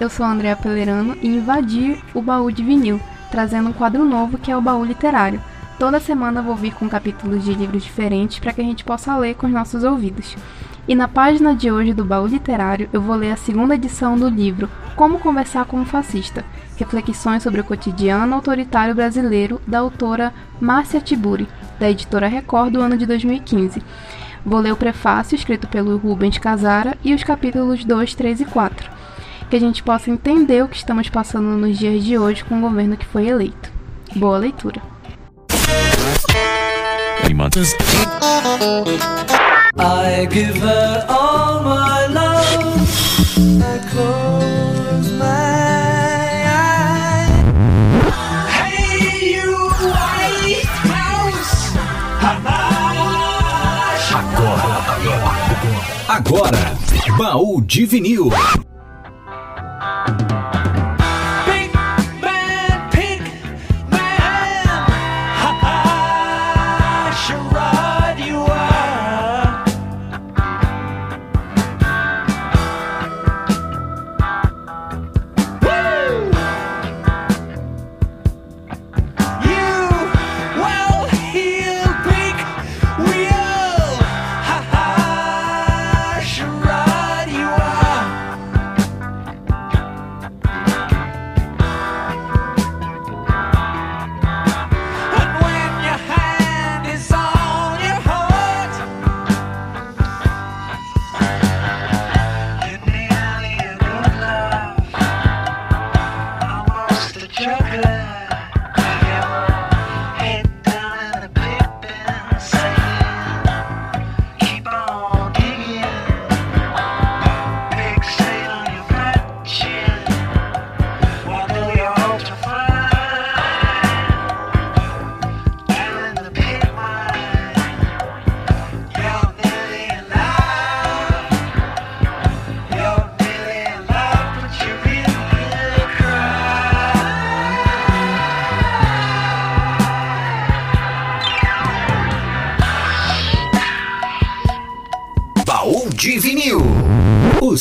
eu sou a Andrea Pelerano e invadi o baú de vinil, trazendo um quadro novo que é o baú literário. Toda semana vou vir com capítulos de livros diferentes para que a gente possa ler com os nossos ouvidos. E na página de hoje do baú literário eu vou ler a segunda edição do livro Como Conversar com um Fascista Reflexões sobre o Cotidiano Autoritário Brasileiro, da autora Márcia Tiburi, da editora Record do ano de 2015. Vou ler o prefácio escrito pelo Rubens Casara e os capítulos 2, 3 e 4 que a gente possa entender o que estamos passando nos dias de hoje com o governo que foi eleito. Boa leitura. I give her all my love. I close my eyes. Hey, you White House. Agora, agora, baú de vinil.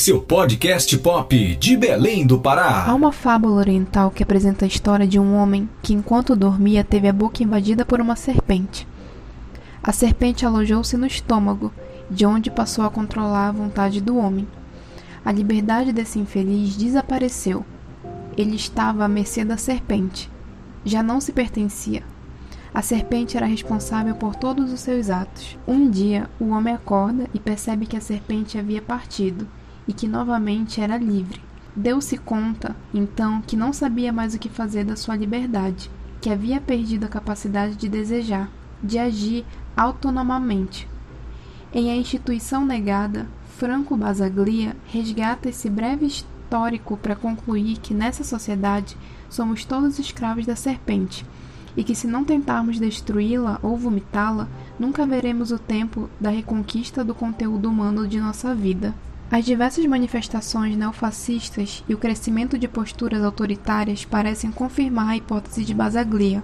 Seu podcast pop de Belém do Pará. Há uma fábula oriental que apresenta a história de um homem que, enquanto dormia, teve a boca invadida por uma serpente. A serpente alojou-se no estômago, de onde passou a controlar a vontade do homem. A liberdade desse infeliz desapareceu. Ele estava à mercê da serpente. Já não se pertencia. A serpente era responsável por todos os seus atos. Um dia, o homem acorda e percebe que a serpente havia partido e que novamente era livre. Deu-se conta, então, que não sabia mais o que fazer da sua liberdade, que havia perdido a capacidade de desejar, de agir autonomamente. Em A Instituição Negada, Franco Basaglia resgata esse breve histórico para concluir que nessa sociedade somos todos escravos da serpente e que se não tentarmos destruí-la ou vomitá-la, nunca veremos o tempo da reconquista do conteúdo humano de nossa vida. As diversas manifestações neofascistas e o crescimento de posturas autoritárias parecem confirmar a hipótese de Basaglia.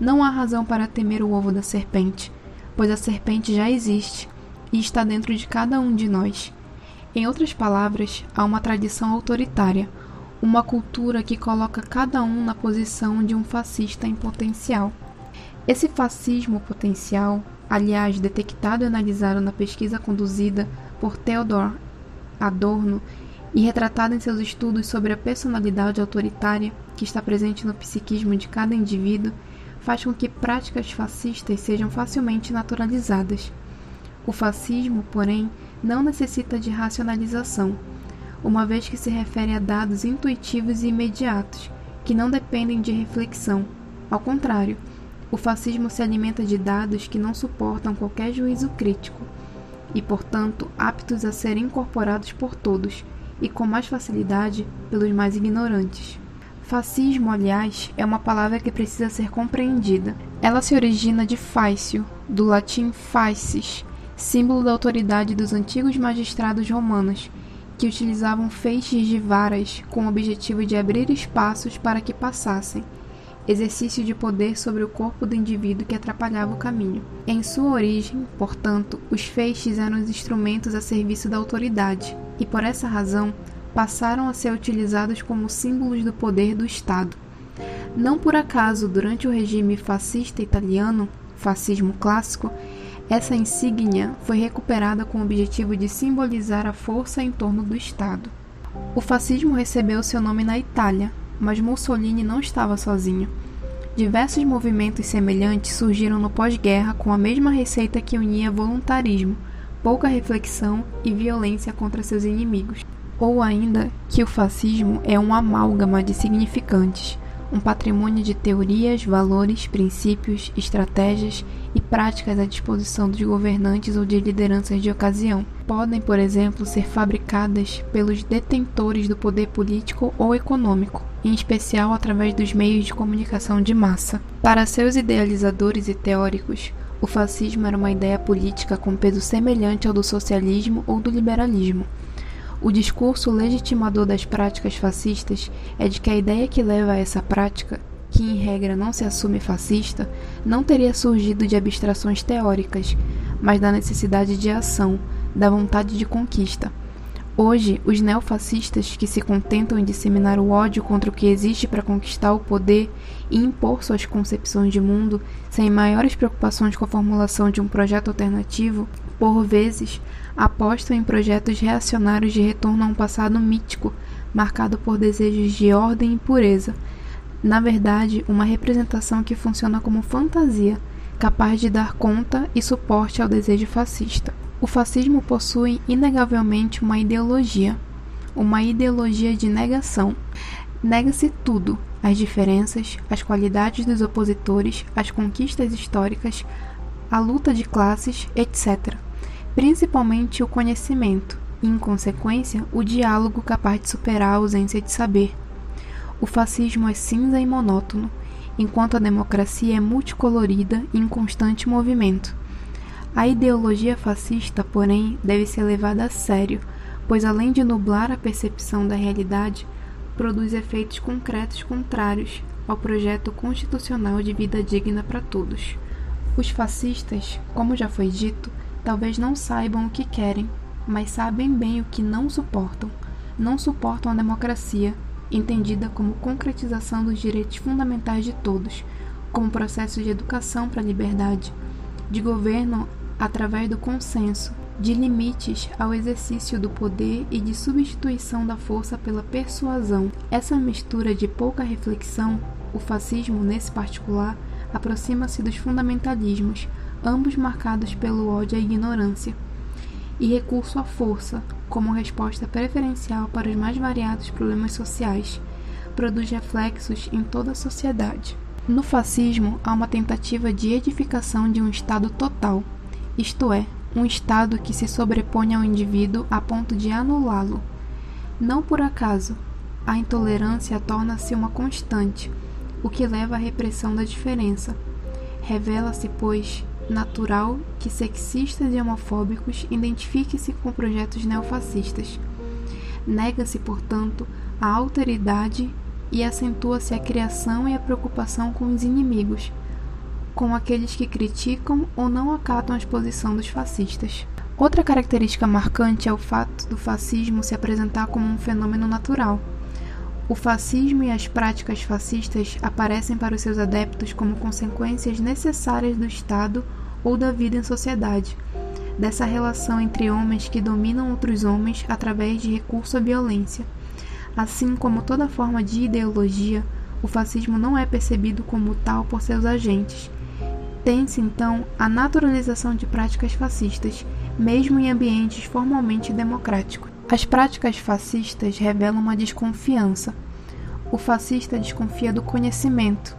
Não há razão para temer o ovo da serpente, pois a serpente já existe e está dentro de cada um de nós. Em outras palavras, há uma tradição autoritária, uma cultura que coloca cada um na posição de um fascista em potencial. Esse fascismo potencial, aliás, detectado e analisado na pesquisa conduzida por Theodor Adorno e retratada em seus estudos sobre a personalidade autoritária que está presente no psiquismo de cada indivíduo, faz com que práticas fascistas sejam facilmente naturalizadas. O fascismo, porém, não necessita de racionalização, uma vez que se refere a dados intuitivos e imediatos, que não dependem de reflexão. Ao contrário, o fascismo se alimenta de dados que não suportam qualquer juízo crítico e, portanto, aptos a serem incorporados por todos e com mais facilidade pelos mais ignorantes. Fascismo, aliás, é uma palavra que precisa ser compreendida. Ela se origina de fácio, do latim facies, símbolo da autoridade dos antigos magistrados romanos, que utilizavam feixes de varas com o objetivo de abrir espaços para que passassem, exercício de poder sobre o corpo do indivíduo que atrapalhava o caminho. Em sua origem, portanto, os feixes eram os instrumentos a serviço da autoridade, e por essa razão, passaram a ser utilizados como símbolos do poder do Estado. Não por acaso, durante o regime fascista italiano, fascismo clássico, essa insígnia foi recuperada com o objetivo de simbolizar a força em torno do Estado. O fascismo recebeu seu nome na Itália, mas Mussolini não estava sozinho. Diversos movimentos semelhantes surgiram no pós-guerra com a mesma receita que unia voluntarismo, pouca reflexão e violência contra seus inimigos. Ou ainda que o fascismo é um amálgama de significantes, um patrimônio de teorias, valores, princípios, estratégias e práticas à disposição dos governantes ou de lideranças de ocasião. Podem, por exemplo, ser fabricadas pelos detentores do poder político ou econômico, em especial através dos meios de comunicação de massa. Para seus idealizadores e teóricos, o fascismo era uma ideia política com peso semelhante ao do socialismo ou do liberalismo o discurso legitimador das práticas fascistas é de que a ideia que leva a essa prática, que em regra não se assume fascista, não teria surgido de abstrações teóricas, mas da necessidade de ação, da vontade de conquista. Hoje, os neofascistas que se contentam em disseminar o ódio contra o que existe para conquistar o poder e impor suas concepções de mundo, sem maiores preocupações com a formulação de um projeto alternativo, por vezes apostam em projetos reacionários de retorno a um passado mítico, marcado por desejos de ordem e pureza. Na verdade, uma representação que funciona como fantasia, capaz de dar conta e suporte ao desejo fascista. O fascismo possui inegavelmente uma ideologia, uma ideologia de negação. Nega-se tudo: as diferenças, as qualidades dos opositores, as conquistas históricas, a luta de classes, etc principalmente o conhecimento e, em consequência, o diálogo capaz de superar a ausência de saber. O fascismo é cinza e monótono, enquanto a democracia é multicolorida e em constante movimento. A ideologia fascista, porém, deve ser levada a sério, pois além de nublar a percepção da realidade, produz efeitos concretos contrários ao projeto constitucional de vida digna para todos. Os fascistas, como já foi dito, Talvez não saibam o que querem, mas sabem bem o que não suportam. Não suportam a democracia, entendida como concretização dos direitos fundamentais de todos, como processo de educação para a liberdade, de governo através do consenso, de limites ao exercício do poder e de substituição da força pela persuasão. Essa mistura de pouca reflexão, o fascismo nesse particular, aproxima-se dos fundamentalismos, ambos marcados pelo ódio e ignorância, e recurso à força, como resposta preferencial para os mais variados problemas sociais, produz reflexos em toda a sociedade. No fascismo, há uma tentativa de edificação de um Estado total, isto é, um Estado que se sobrepõe ao indivíduo a ponto de anulá-lo. Não por acaso, a intolerância torna-se uma constante, o que leva à repressão da diferença. Revela-se, pois, natural que sexistas e homofóbicos identifiquem-se com projetos neofascistas. Nega-se, portanto, a alteridade e acentua-se a criação e a preocupação com os inimigos, com aqueles que criticam ou não acatam a exposição dos fascistas. Outra característica marcante é o fato do fascismo se apresentar como um fenômeno natural o fascismo e as práticas fascistas aparecem para os seus adeptos como consequências necessárias do Estado ou da vida em sociedade, dessa relação entre homens que dominam outros homens através de recurso à violência. Assim como toda forma de ideologia, o fascismo não é percebido como tal por seus agentes. Tem-se então a naturalização de práticas fascistas, mesmo em ambientes formalmente democráticos. As práticas fascistas revelam uma desconfiança. O fascista desconfia do conhecimento.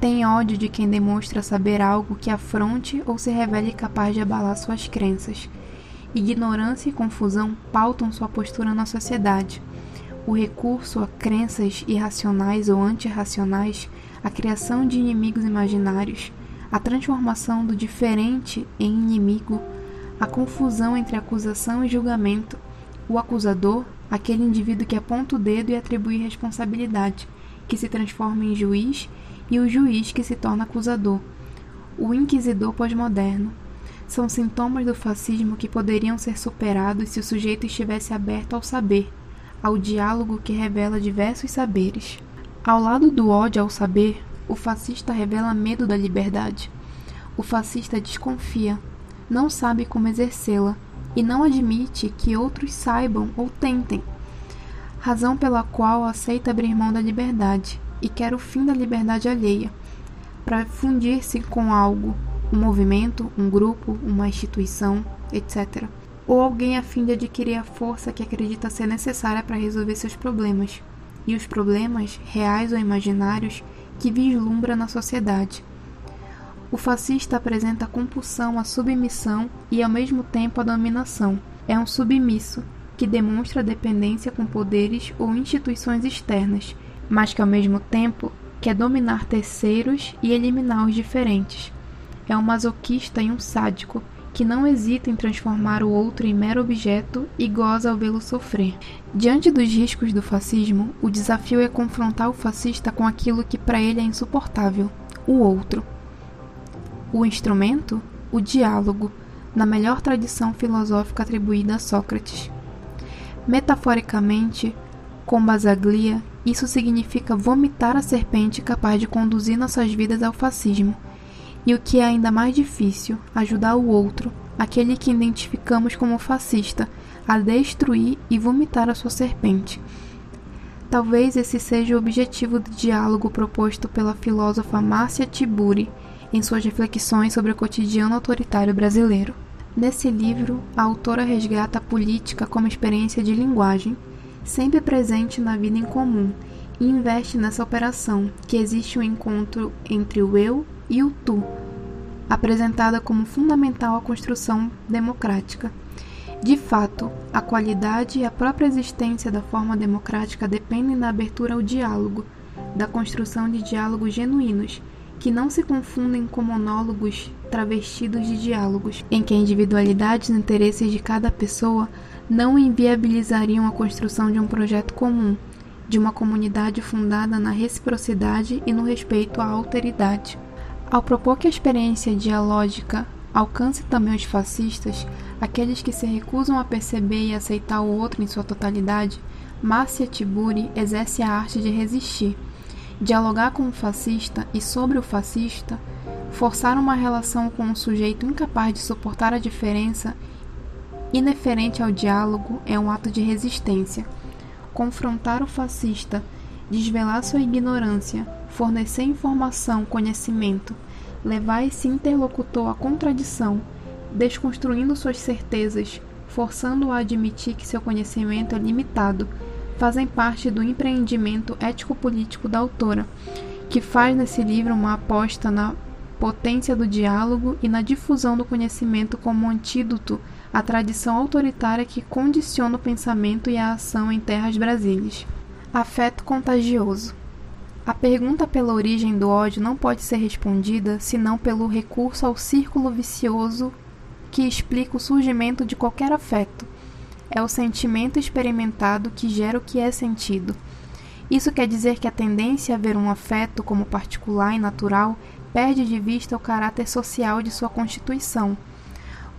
Tem ódio de quem demonstra saber algo que afronte ou se revele capaz de abalar suas crenças. Ignorância e confusão pautam sua postura na sociedade. O recurso a crenças irracionais ou antirracionais, a criação de inimigos imaginários, a transformação do diferente em inimigo, a confusão entre acusação e julgamento, o acusador, aquele indivíduo que aponta o dedo e atribui responsabilidade, que se transforma em juiz, e o juiz que se torna acusador. O inquisidor pós-moderno. São sintomas do fascismo que poderiam ser superados se o sujeito estivesse aberto ao saber, ao diálogo que revela diversos saberes. Ao lado do ódio ao saber, o fascista revela medo da liberdade. O fascista desconfia, não sabe como exercê-la e não admite que outros saibam ou tentem, razão pela qual aceita abrir mão da liberdade e quer o fim da liberdade alheia, para fundir-se com algo, um movimento, um grupo, uma instituição, etc. Ou alguém a fim de adquirir a força que acredita ser necessária para resolver seus problemas, e os problemas, reais ou imaginários, que vislumbra na sociedade. O fascista apresenta a compulsão à submissão e ao mesmo tempo a dominação. É um submisso que demonstra dependência com poderes ou instituições externas, mas que ao mesmo tempo quer dominar terceiros e eliminar os diferentes. É um masoquista e um sádico que não hesita em transformar o outro em mero objeto e goza ao vê-lo sofrer. Diante dos riscos do fascismo, o desafio é confrontar o fascista com aquilo que para ele é insuportável: o outro. O instrumento? O diálogo, na melhor tradição filosófica atribuída a Sócrates. Metaforicamente, com Basaglia, isso significa vomitar a serpente capaz de conduzir nossas vidas ao fascismo. E o que é ainda mais difícil, ajudar o outro, aquele que identificamos como fascista, a destruir e vomitar a sua serpente. Talvez esse seja o objetivo do diálogo proposto pela filósofa Márcia Tiburi em suas reflexões sobre o cotidiano autoritário brasileiro. Nesse livro, a autora resgata a política como experiência de linguagem, sempre presente na vida em comum, e investe nessa operação, que existe um encontro entre o eu e o tu, apresentada como fundamental à construção democrática. De fato, a qualidade e a própria existência da forma democrática dependem da abertura ao diálogo, da construção de diálogos genuínos que não se confundem com monólogos travestidos de diálogos, em que a individualidade e interesses de cada pessoa não inviabilizariam a construção de um projeto comum, de uma comunidade fundada na reciprocidade e no respeito à alteridade. Ao propor que a experiência dialógica alcance também os fascistas, aqueles que se recusam a perceber e aceitar o outro em sua totalidade, Márcia Tiburi exerce a arte de resistir dialogar com o fascista e sobre o fascista, forçar uma relação com um sujeito incapaz de suportar a diferença ineferente ao diálogo é um ato de resistência. Confrontar o fascista, desvelar sua ignorância, fornecer informação, conhecimento, levar esse interlocutor à contradição, desconstruindo suas certezas, forçando-o a admitir que seu conhecimento é limitado fazem parte do empreendimento ético-político da autora, que faz nesse livro uma aposta na potência do diálogo e na difusão do conhecimento como antídoto à tradição autoritária que condiciona o pensamento e a ação em terras brasileiras. Afeto contagioso. A pergunta pela origem do ódio não pode ser respondida senão pelo recurso ao círculo vicioso que explica o surgimento de qualquer afeto é o sentimento experimentado que gera o que é sentido. Isso quer dizer que a tendência a ver um afeto como particular e natural perde de vista o caráter social de sua constituição.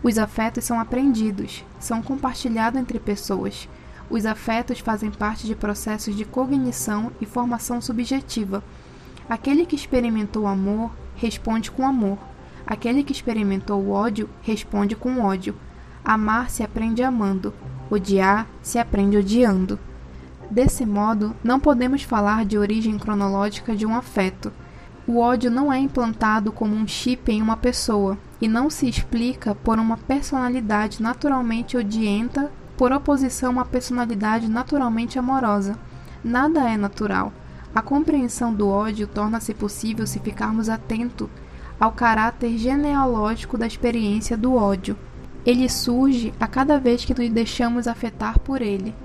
Os afetos são aprendidos, são compartilhados entre pessoas. Os afetos fazem parte de processos de cognição e formação subjetiva. Aquele que experimentou amor responde com amor. Aquele que experimentou ódio responde com ódio. Amar se aprende amando, Odiar se aprende odiando. Desse modo, não podemos falar de origem cronológica de um afeto. O ódio não é implantado como um chip em uma pessoa e não se explica por uma personalidade naturalmente odienta por oposição uma personalidade naturalmente amorosa. Nada é natural. A compreensão do ódio torna-se possível se ficarmos atentos ao caráter genealógico da experiência do ódio. Ele surge a cada vez que nos deixamos afetar por ele,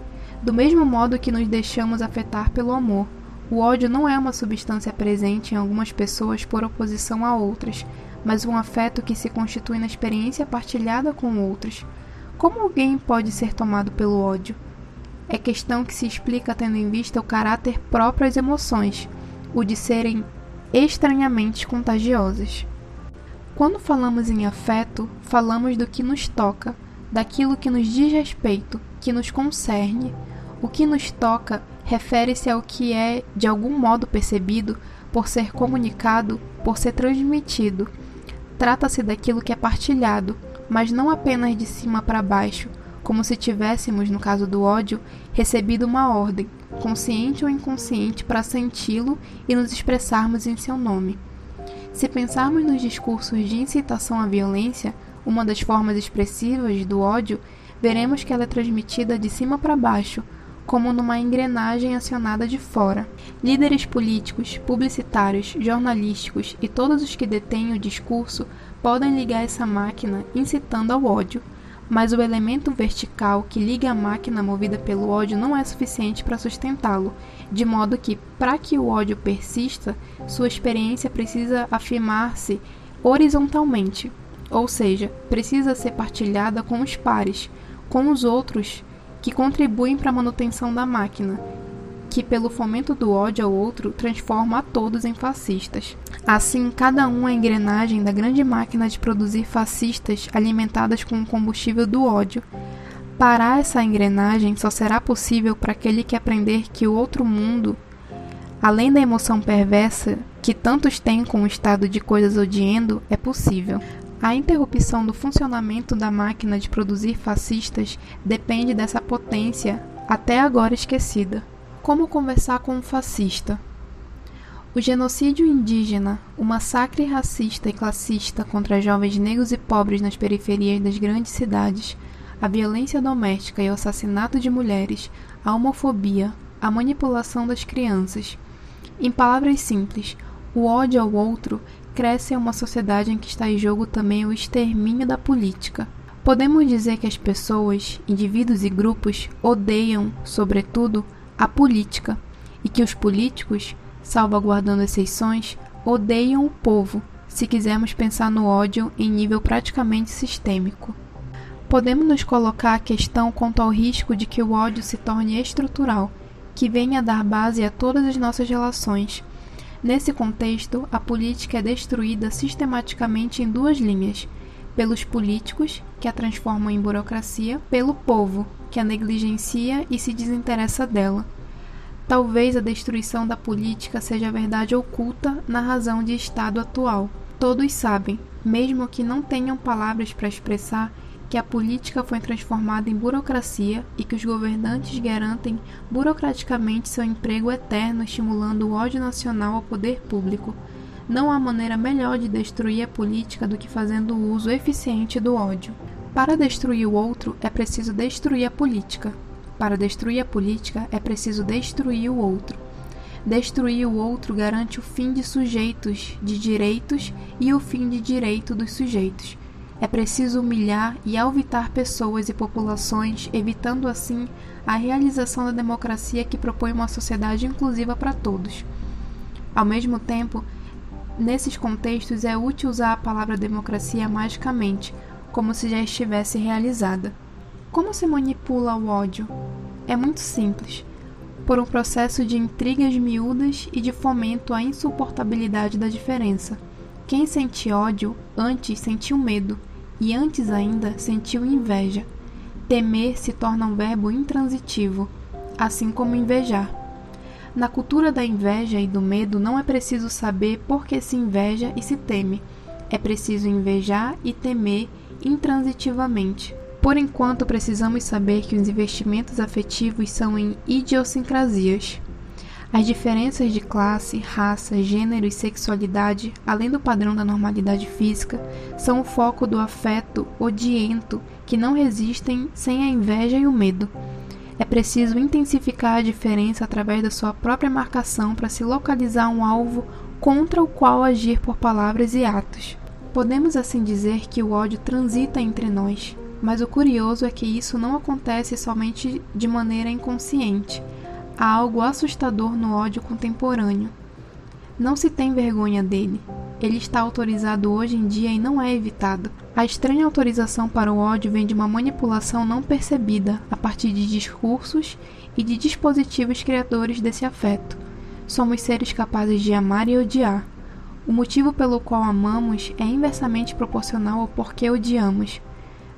do mesmo modo que nos deixamos afetar pelo amor. O ódio não é uma substância presente em algumas pessoas por oposição a outras, mas um afeto que se constitui na experiência partilhada com outros. Como alguém pode ser tomado pelo ódio? É questão que se explica tendo em vista o caráter próprio às emoções, o de serem estranhamente contagiosas. Quando falamos em afeto, falamos do que nos toca, daquilo que nos diz respeito, que nos concerne. O que nos toca refere-se ao que é de algum modo percebido por ser comunicado, por ser transmitido. Trata-se daquilo que é partilhado, mas não apenas de cima para baixo, como se tivéssemos, no caso do ódio, recebido uma ordem, consciente ou inconsciente, para senti-lo e nos expressarmos em seu nome. Se pensarmos nos discursos de incitação à violência, uma das formas expressivas do ódio, veremos que ela é transmitida de cima para baixo, como numa engrenagem acionada de fora. Líderes políticos, publicitários, jornalísticos e todos os que detêm o discurso podem ligar essa máquina incitando ao ódio, mas o elemento vertical que liga a máquina movida pelo ódio não é suficiente para sustentá-lo, de modo que, para que o ódio persista, sua experiência precisa afirmar-se horizontalmente, ou seja, precisa ser partilhada com os pares, com os outros que contribuem para a manutenção da máquina, que, pelo fomento do ódio ao outro, transforma a todos em fascistas. Assim, cada um é engrenagem da grande máquina de produzir fascistas alimentadas com o combustível do ódio. Parar essa engrenagem só será possível para aquele que aprender que o outro mundo, além da emoção perversa que tantos têm com o estado de coisas odiando, é possível. A interrupção do funcionamento da máquina de produzir fascistas depende dessa potência até agora esquecida. Como conversar com um fascista? O genocídio indígena, o massacre racista e classista contra jovens negros e pobres nas periferias das grandes cidades, a violência doméstica e o assassinato de mulheres, a homofobia, a manipulação das crianças. Em palavras simples, o ódio ao outro cresce em uma sociedade em que está em jogo também o extermínio da política. Podemos dizer que as pessoas, indivíduos e grupos, odeiam, sobretudo, a política e que os políticos, salvaguardando exceções, odeiam o povo, se quisermos pensar no ódio em nível praticamente sistêmico. Podemos nos colocar a questão quanto ao risco de que o ódio se torne estrutural, que venha a dar base a todas as nossas relações, Nesse contexto, a política é destruída sistematicamente em duas linhas: pelos políticos, que a transformam em burocracia, pelo povo, que a negligencia e se desinteressa dela. Talvez a destruição da política seja a verdade oculta na razão de Estado atual. Todos sabem, mesmo que não tenham palavras para expressar, que a política foi transformada em burocracia e que os governantes garantem burocraticamente seu emprego eterno, estimulando o ódio nacional ao poder público. Não há maneira melhor de destruir a política do que fazendo o uso eficiente do ódio. Para destruir o outro, é preciso destruir a política. Para destruir a política, é preciso destruir o outro. Destruir o outro garante o fim de sujeitos de direitos e o fim de direito dos sujeitos. É preciso humilhar e alvitar pessoas e populações, evitando assim a realização da democracia que propõe uma sociedade inclusiva para todos. Ao mesmo tempo, nesses contextos é útil usar a palavra democracia magicamente, como se já estivesse realizada. Como se manipula o ódio? É muito simples. Por um processo de intrigas miúdas e de fomento à insuportabilidade da diferença. Quem sente ódio antes sentiu medo, e antes ainda sentiu inveja. Temer se torna um verbo intransitivo, assim como invejar. Na cultura da inveja e do medo não é preciso saber por que se inveja e se teme. É preciso invejar e temer intransitivamente. Por enquanto, precisamos saber que os investimentos afetivos são em idiosincrasias. As diferenças de classe, raça, gênero e sexualidade, além do padrão da normalidade física, são o foco do afeto odiento que não resistem sem a inveja e o medo. É preciso intensificar a diferença através da sua própria marcação para se localizar um alvo contra o qual agir por palavras e atos. Podemos assim dizer que o ódio transita entre nós, mas o curioso é que isso não acontece somente de maneira inconsciente Há algo assustador no ódio contemporâneo. Não se tem vergonha dele. Ele está autorizado hoje em dia e não é evitado. A estranha autorização para o ódio vem de uma manipulação não percebida a partir de discursos e de dispositivos criadores desse afeto. Somos seres capazes de amar e odiar. O motivo pelo qual amamos é inversamente proporcional ao porquê odiamos.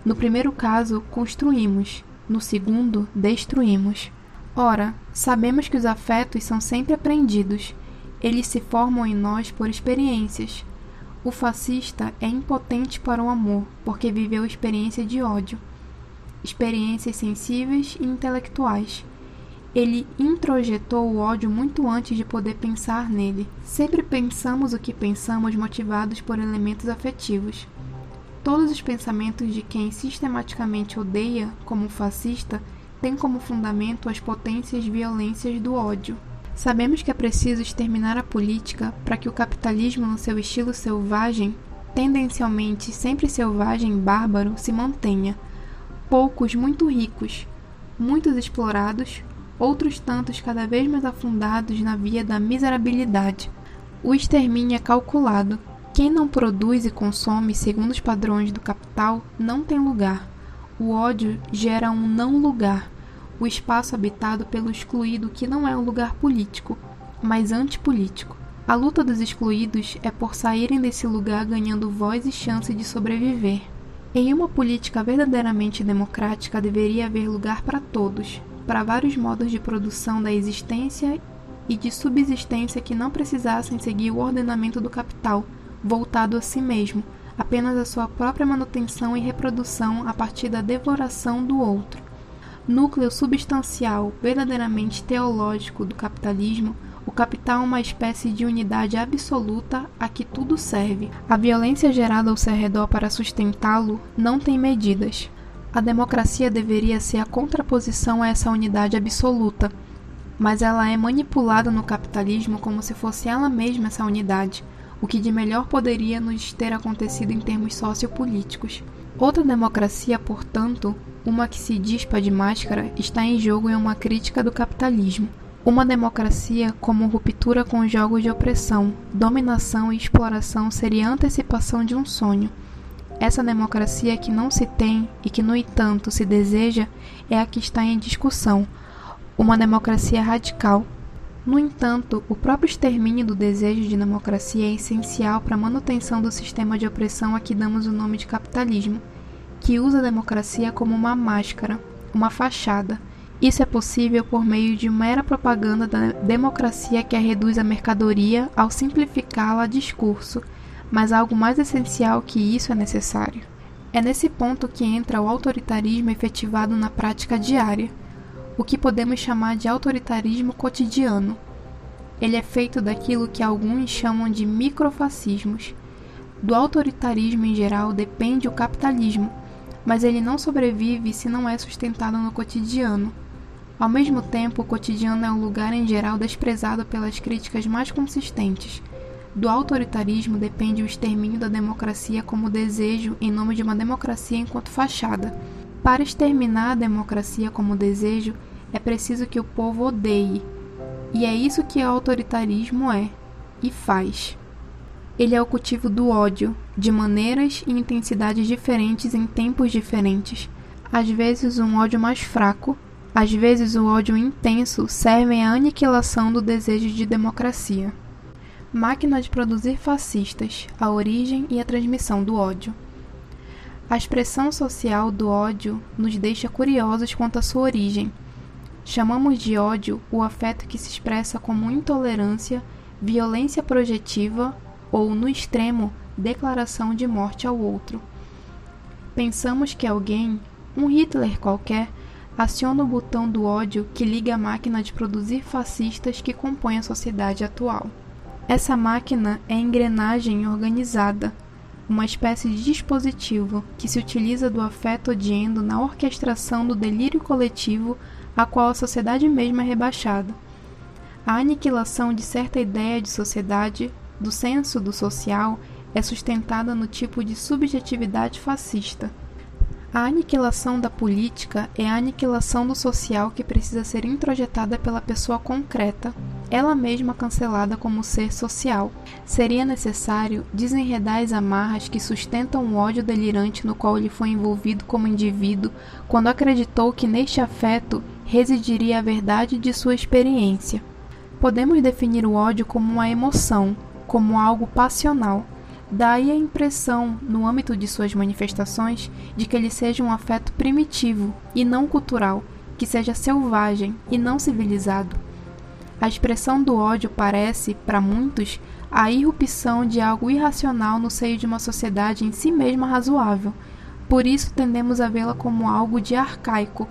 No primeiro caso, construímos, no segundo, destruímos. Ora, sabemos que os afetos são sempre aprendidos. Eles se formam em nós por experiências. O fascista é impotente para o amor, porque viveu experiência de ódio, experiências sensíveis e intelectuais. Ele introjetou o ódio muito antes de poder pensar nele. Sempre pensamos o que pensamos motivados por elementos afetivos. Todos os pensamentos de quem sistematicamente odeia, como fascista, têm como fundamento as potências violências do ódio. Sabemos que é preciso exterminar a política para que o capitalismo, no seu estilo selvagem, tendencialmente sempre selvagem e bárbaro, se mantenha. Poucos muito ricos, muitos explorados, outros tantos cada vez mais afundados na via da miserabilidade. O extermínio é calculado. Quem não produz e consome segundo os padrões do capital não tem lugar. O ódio gera um não lugar, o espaço habitado pelo excluído que não é um lugar político, mas antipolítico. A luta dos excluídos é por saírem desse lugar ganhando voz e chance de sobreviver. Em uma política verdadeiramente democrática deveria haver lugar para todos, para vários modos de produção da existência e de subsistência que não precisassem seguir o ordenamento do capital, voltado a si mesmo, apenas a sua própria manutenção e reprodução a partir da devoração do outro. Núcleo substancial, verdadeiramente teológico do capitalismo, o capital é uma espécie de unidade absoluta a que tudo serve. A violência gerada ao seu redor para sustentá-lo não tem medidas. A democracia deveria ser a contraposição a essa unidade absoluta, mas ela é manipulada no capitalismo como se fosse ela mesma essa unidade, o que de melhor poderia nos ter acontecido em termos sociopolíticos. Outra democracia, portanto, uma que se dispa de máscara, está em jogo em uma crítica do capitalismo. Uma democracia como ruptura com os jogos de opressão, dominação e exploração seria antecipação de um sonho essa democracia que não se tem e que, no entanto, se deseja é a que está em discussão, uma democracia radical. No entanto, o próprio extermínio do desejo de democracia é essencial para a manutenção do sistema de opressão a que damos o nome de capitalismo, que usa a democracia como uma máscara, uma fachada. Isso é possível por meio de mera propaganda da democracia que a reduz à mercadoria ao simplificá-la a discurso mas algo mais essencial que isso é necessário. É nesse ponto que entra o autoritarismo efetivado na prática diária, o que podemos chamar de autoritarismo cotidiano. Ele é feito daquilo que alguns chamam de microfascismos. Do autoritarismo em geral depende o capitalismo, mas ele não sobrevive se não é sustentado no cotidiano. Ao mesmo tempo, o cotidiano é um lugar em geral desprezado pelas críticas mais consistentes do autoritarismo depende o extermínio da democracia como desejo em nome de uma democracia enquanto fachada. Para exterminar a democracia como desejo, é preciso que o povo odeie. E é isso que o autoritarismo é e faz. Ele é o cultivo do ódio, de maneiras e intensidades diferentes em tempos diferentes. Às vezes, um ódio mais fraco, às vezes, o ódio intenso servem à aniquilação do desejo de democracia. Máquina de produzir fascistas: a origem e a transmissão do ódio. A expressão social do ódio nos deixa curiosos quanto à sua origem. Chamamos de ódio o afeto que se expressa como intolerância, violência projetiva ou, no extremo, declaração de morte ao outro. Pensamos que alguém, um Hitler qualquer, aciona o botão do ódio que liga a máquina de produzir fascistas que compõe a sociedade atual. Essa máquina é engrenagem organizada, uma espécie de dispositivo que se utiliza do afeto odiando na orquestração do delírio coletivo a qual a sociedade mesma é rebaixada. A aniquilação de certa ideia de sociedade, do senso do social, é sustentada no tipo de subjetividade fascista. A aniquilação da política é a aniquilação do social que precisa ser introjetada pela pessoa concreta, ela mesma cancelada como ser social. Seria necessário desenredar as amarras que sustentam o ódio delirante no qual ele foi envolvido como indivíduo quando acreditou que neste afeto residiria a verdade de sua experiência. Podemos definir o ódio como uma emoção, como algo passional Daí a impressão, no âmbito de suas manifestações, de que ele seja um afeto primitivo e não cultural, que seja selvagem e não civilizado. A expressão do ódio parece, para muitos, a irrupção de algo irracional no seio de uma sociedade em si mesma razoável. Por isso tendemos a vê-la como algo de arcaico.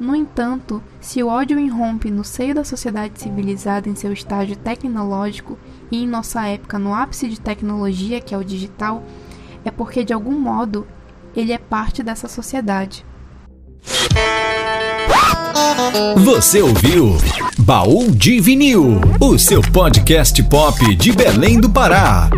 No entanto, se o ódio irrompe no seio da sociedade civilizada em seu estágio tecnológico e em nossa época no ápice de tecnologia, que é o digital, é porque de algum modo ele é parte dessa sociedade. Você ouviu Baú de Vinil, o seu podcast pop de Belém do Pará.